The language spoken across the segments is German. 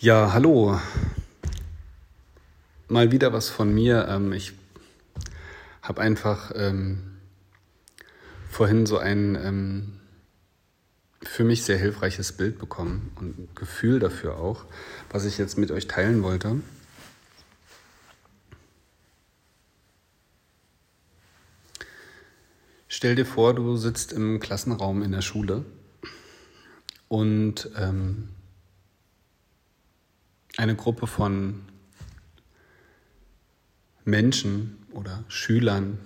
Ja, hallo. Mal wieder was von mir. Ähm, ich habe einfach ähm, vorhin so ein ähm, für mich sehr hilfreiches Bild bekommen und ein Gefühl dafür auch, was ich jetzt mit euch teilen wollte. Stell dir vor, du sitzt im Klassenraum in der Schule und ähm, eine Gruppe von Menschen oder Schülern,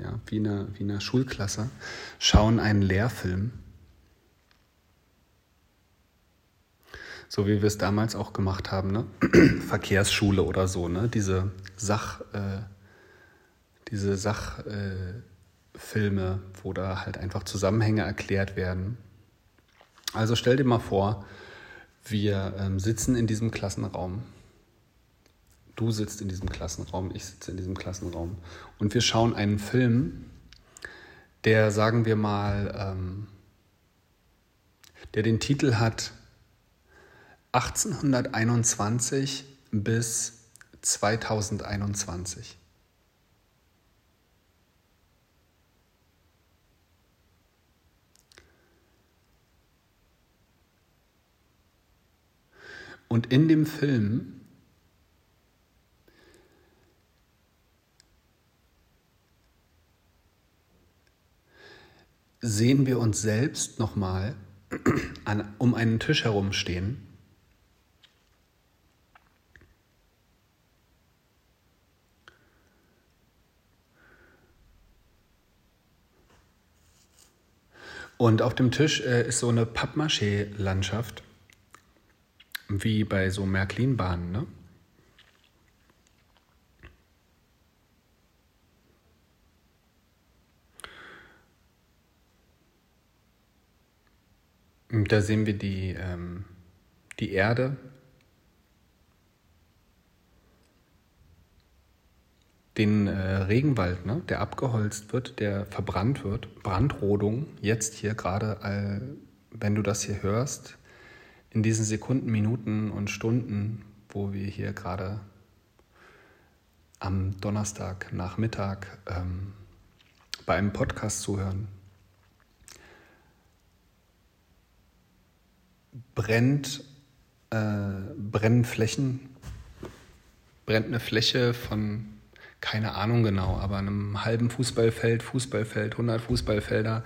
ja, wie eine, wie eine Schulklasse, schauen einen Lehrfilm. So wie wir es damals auch gemacht haben, ne? Verkehrsschule oder so, ne? Diese Sach, äh, diese Sachfilme, äh, wo da halt einfach Zusammenhänge erklärt werden. Also stell dir mal vor, wir ähm, sitzen in diesem Klassenraum. Du sitzt in diesem Klassenraum, ich sitze in diesem Klassenraum. Und wir schauen einen Film, der, sagen wir mal, ähm, der den Titel hat 1821 bis 2021. Und in dem Film sehen wir uns selbst nochmal um einen Tisch herumstehen. Und auf dem Tisch äh, ist so eine Pappmaché-Landschaft wie bei so Märklin-Bahnen, ne? Da sehen wir die, ähm, die Erde, den äh, Regenwald, ne, der abgeholzt wird, der verbrannt wird, Brandrodung, jetzt hier gerade, wenn du das hier hörst, in diesen Sekunden, Minuten und Stunden, wo wir hier gerade am Donnerstag Nachmittag ähm, bei einem Podcast zuhören, brennt, äh, brennen Flächen, brennt eine Fläche von keine Ahnung genau, aber einem halben Fußballfeld, Fußballfeld, 100 Fußballfelder.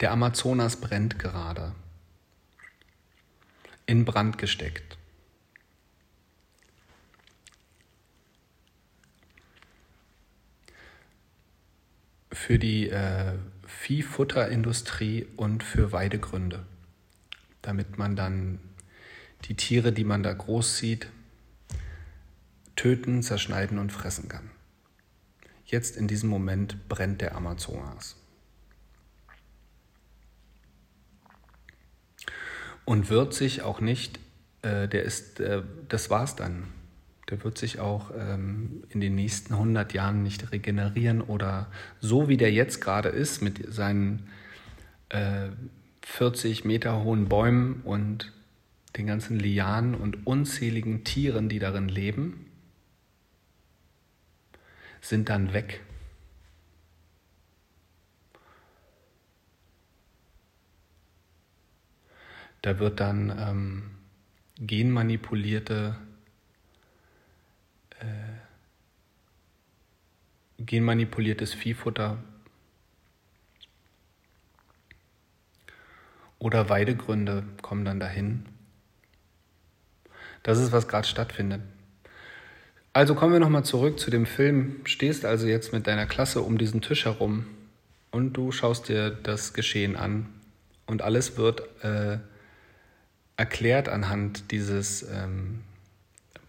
Der Amazonas brennt gerade in Brand gesteckt. Für die äh, Viehfutterindustrie und für Weidegründe, damit man dann die Tiere, die man da groß sieht, töten, zerschneiden und fressen kann. Jetzt in diesem Moment brennt der Amazonas. Und wird sich auch nicht, äh, der ist, äh, das war's dann. Der wird sich auch ähm, in den nächsten 100 Jahren nicht regenerieren oder so wie der jetzt gerade ist mit seinen äh, 40 Meter hohen Bäumen und den ganzen Lianen und unzähligen Tieren, die darin leben, sind dann weg. Da wird dann ähm, genmanipulierte äh, genmanipuliertes Viehfutter oder Weidegründe kommen dann dahin. Das ist, was gerade stattfindet. Also kommen wir nochmal zurück zu dem Film. Stehst also jetzt mit deiner Klasse um diesen Tisch herum und du schaust dir das Geschehen an und alles wird äh, erklärt anhand dieses ähm,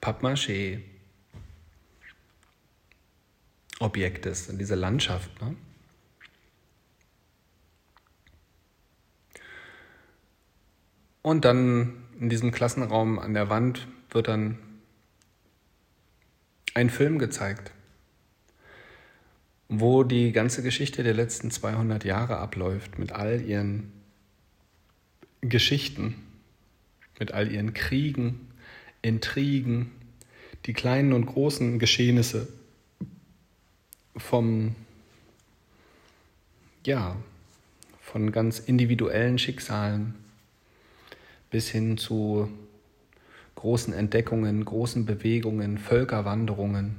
Pappmaché-Objektes, dieser Landschaft. Ne? Und dann in diesem Klassenraum an der Wand wird dann ein Film gezeigt, wo die ganze Geschichte der letzten 200 Jahre abläuft mit all ihren Geschichten mit all ihren Kriegen, Intrigen, die kleinen und großen Geschehnisse vom, ja, von ganz individuellen Schicksalen bis hin zu großen Entdeckungen, großen Bewegungen, Völkerwanderungen,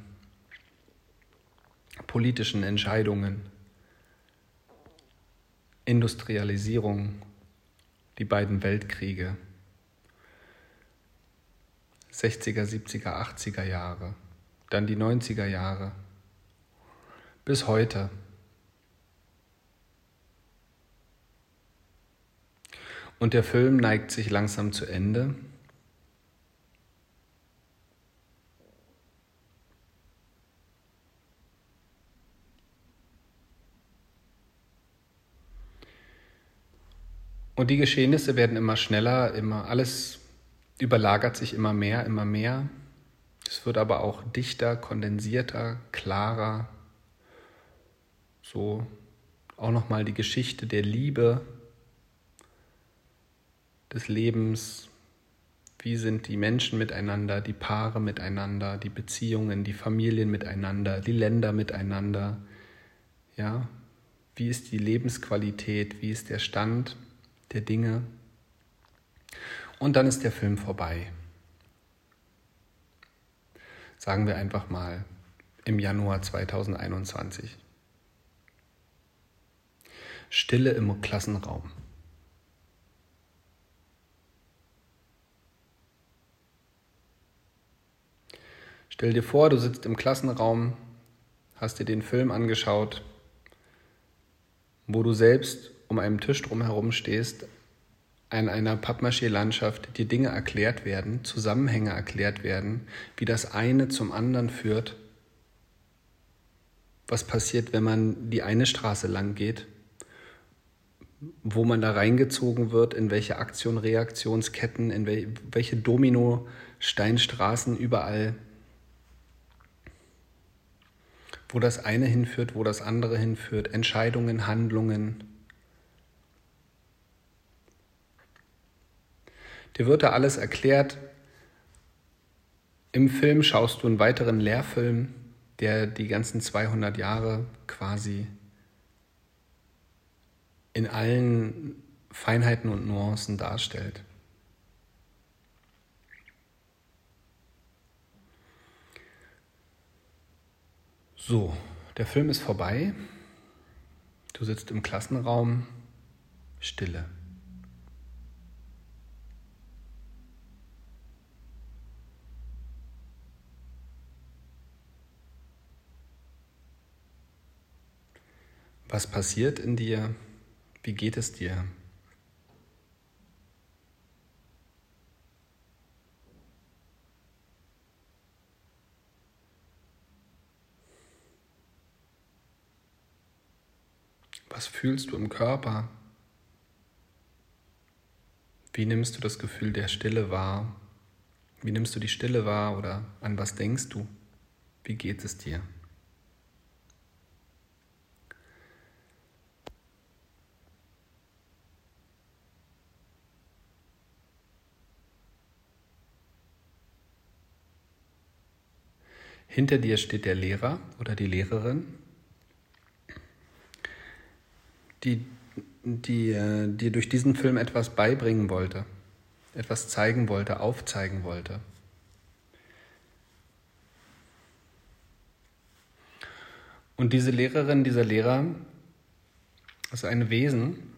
politischen Entscheidungen, Industrialisierung, die beiden Weltkriege, 60er, 70er, 80er Jahre, dann die 90er Jahre, bis heute. Und der Film neigt sich langsam zu Ende. Und die Geschehnisse werden immer schneller, immer alles überlagert sich immer mehr, immer mehr. Es wird aber auch dichter, kondensierter, klarer. So auch nochmal die Geschichte der Liebe, des Lebens. Wie sind die Menschen miteinander, die Paare miteinander, die Beziehungen, die Familien miteinander, die Länder miteinander? Ja, wie ist die Lebensqualität? Wie ist der Stand der Dinge? Und dann ist der Film vorbei. Sagen wir einfach mal im Januar 2021. Stille im Klassenraum. Stell dir vor, du sitzt im Klassenraum, hast dir den Film angeschaut, wo du selbst um einen Tisch drumherum stehst, in einer Pappmaché-Landschaft dir Dinge erklärt werden, Zusammenhänge erklärt werden, wie das eine zum anderen führt. Was passiert, wenn man die eine Straße lang geht, wo man da reingezogen wird, in welche Aktion-Reaktionsketten, in welche Domino-Steinstraßen überall, wo das eine hinführt, wo das andere hinführt, Entscheidungen, Handlungen, Dir wird da alles erklärt. Im Film schaust du einen weiteren Lehrfilm, der die ganzen 200 Jahre quasi in allen Feinheiten und Nuancen darstellt. So, der Film ist vorbei. Du sitzt im Klassenraum, Stille. Was passiert in dir? Wie geht es dir? Was fühlst du im Körper? Wie nimmst du das Gefühl der Stille wahr? Wie nimmst du die Stille wahr oder an was denkst du? Wie geht es dir? Hinter dir steht der Lehrer oder die Lehrerin, die, die äh, dir durch diesen Film etwas beibringen wollte, etwas zeigen wollte, aufzeigen wollte. Und diese Lehrerin, dieser Lehrer ist ein Wesen,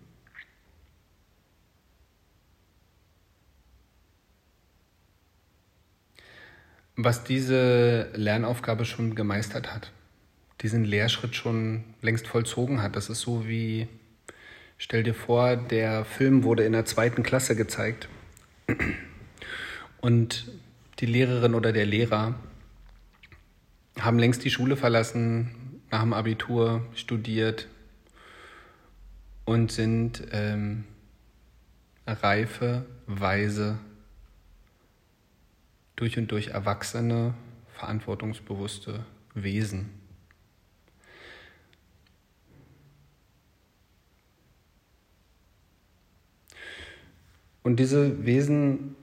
was diese Lernaufgabe schon gemeistert hat, diesen Lehrschritt schon längst vollzogen hat. Das ist so wie, stell dir vor, der Film wurde in der zweiten Klasse gezeigt und die Lehrerin oder der Lehrer haben längst die Schule verlassen, nach dem Abitur studiert und sind ähm, reife, weise durch und durch erwachsene, verantwortungsbewusste Wesen. Und diese Wesen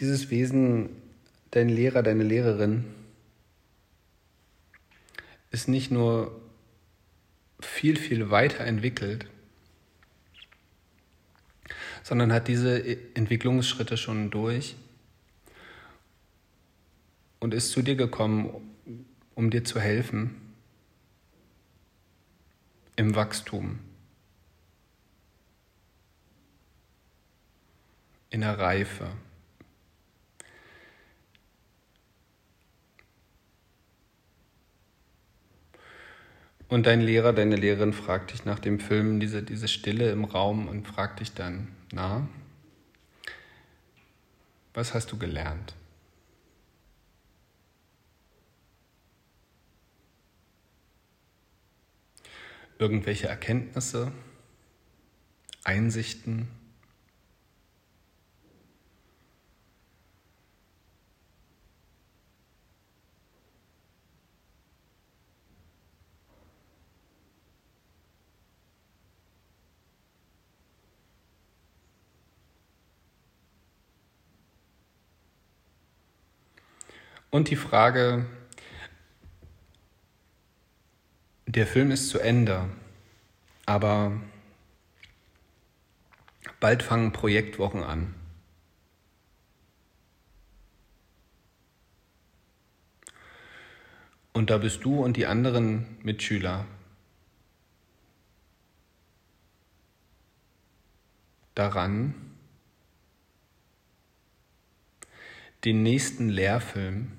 dieses Wesen, dein Lehrer, deine Lehrerin, ist nicht nur viel, viel weiterentwickelt, sondern hat diese Entwicklungsschritte schon durch und ist zu dir gekommen, um dir zu helfen im Wachstum, in der Reife. Und dein Lehrer, deine Lehrerin fragt dich nach dem Film, diese, diese Stille im Raum und fragt dich dann, na, was hast du gelernt? Irgendwelche Erkenntnisse, Einsichten? Und die Frage, der Film ist zu Ende, aber bald fangen Projektwochen an. Und da bist du und die anderen Mitschüler daran, den nächsten Lehrfilm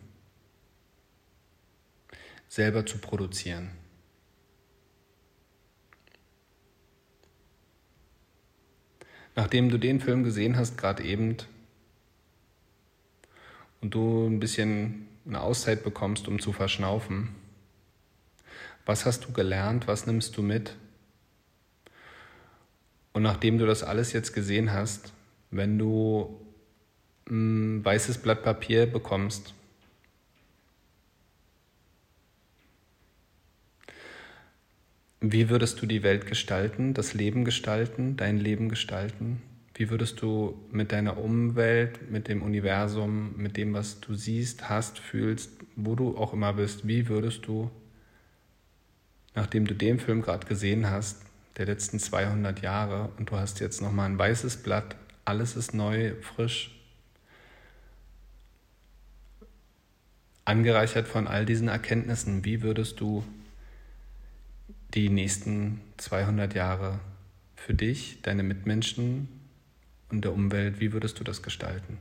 selber zu produzieren. Nachdem du den Film gesehen hast, gerade eben, und du ein bisschen eine Auszeit bekommst, um zu verschnaufen, was hast du gelernt, was nimmst du mit? Und nachdem du das alles jetzt gesehen hast, wenn du ein weißes Blatt Papier bekommst, Wie würdest du die Welt gestalten, das Leben gestalten, dein Leben gestalten? Wie würdest du mit deiner Umwelt, mit dem Universum, mit dem, was du siehst, hast, fühlst, wo du auch immer bist, wie würdest du, nachdem du den Film gerade gesehen hast, der letzten 200 Jahre, und du hast jetzt nochmal ein weißes Blatt, alles ist neu, frisch, angereichert von all diesen Erkenntnissen, wie würdest du die nächsten 200 Jahre für dich, deine Mitmenschen und der Umwelt, wie würdest du das gestalten?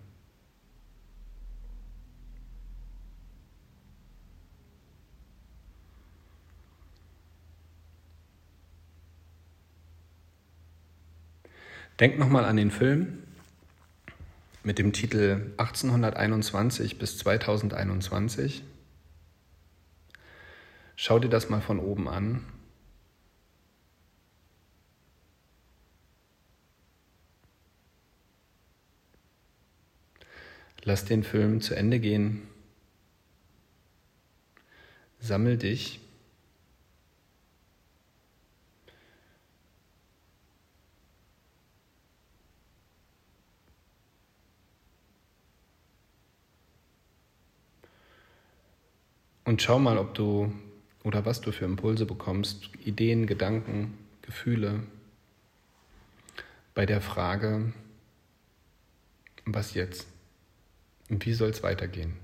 Denk nochmal an den Film mit dem Titel 1821 bis 2021. Schau dir das mal von oben an Lass den Film zu Ende gehen. Sammel dich. Und schau mal, ob du oder was du für Impulse bekommst, Ideen, Gedanken, Gefühle bei der Frage, was jetzt? Und wie soll es weitergehen?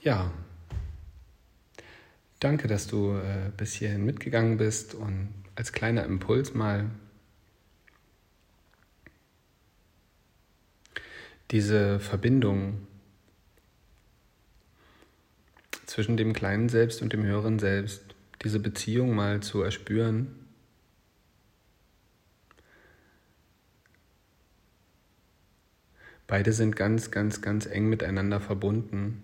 Ja, Danke, dass du äh, bis hierhin mitgegangen bist und als kleiner Impuls mal diese Verbindung zwischen dem kleinen Selbst und dem höheren Selbst, diese Beziehung mal zu erspüren. Beide sind ganz, ganz, ganz eng miteinander verbunden.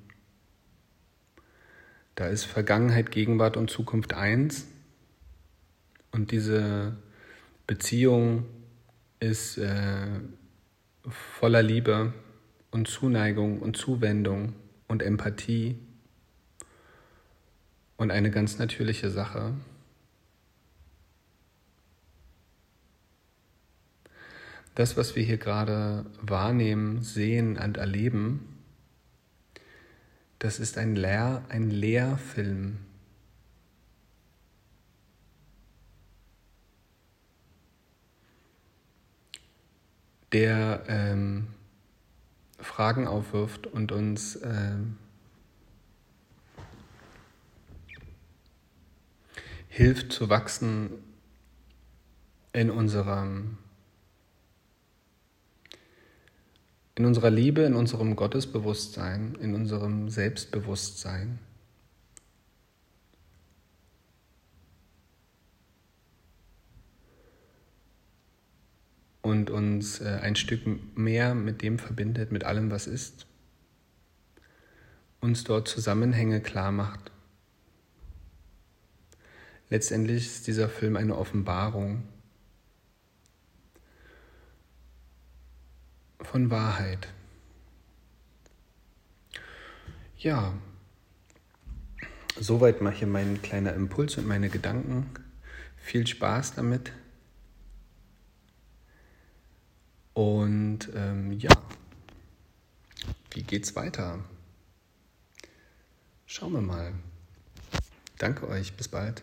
Da ist Vergangenheit, Gegenwart und Zukunft eins Und diese Beziehung ist äh, voller Liebe und Zuneigung und Zuwendung und Empathie und eine ganz natürliche Sache. Das, was wir hier gerade wahrnehmen, sehen und erleben, das ist ein, Lehr ein Lehrfilm. der ähm, Fragen aufwirft und uns ähm, hilft zu wachsen in unserem in unserer Liebe, in unserem Gottesbewusstsein, in unserem Selbstbewusstsein. Und uns äh, ein Stück mehr mit dem verbindet, mit allem, was ist. Uns dort Zusammenhänge klar macht. Letztendlich ist dieser Film eine Offenbarung von Wahrheit. Ja, soweit mache ich mein kleiner Impuls und meine Gedanken. Viel Spaß damit. Und ähm, ja, wie geht's weiter? Schauen wir mal. Danke euch, bis bald.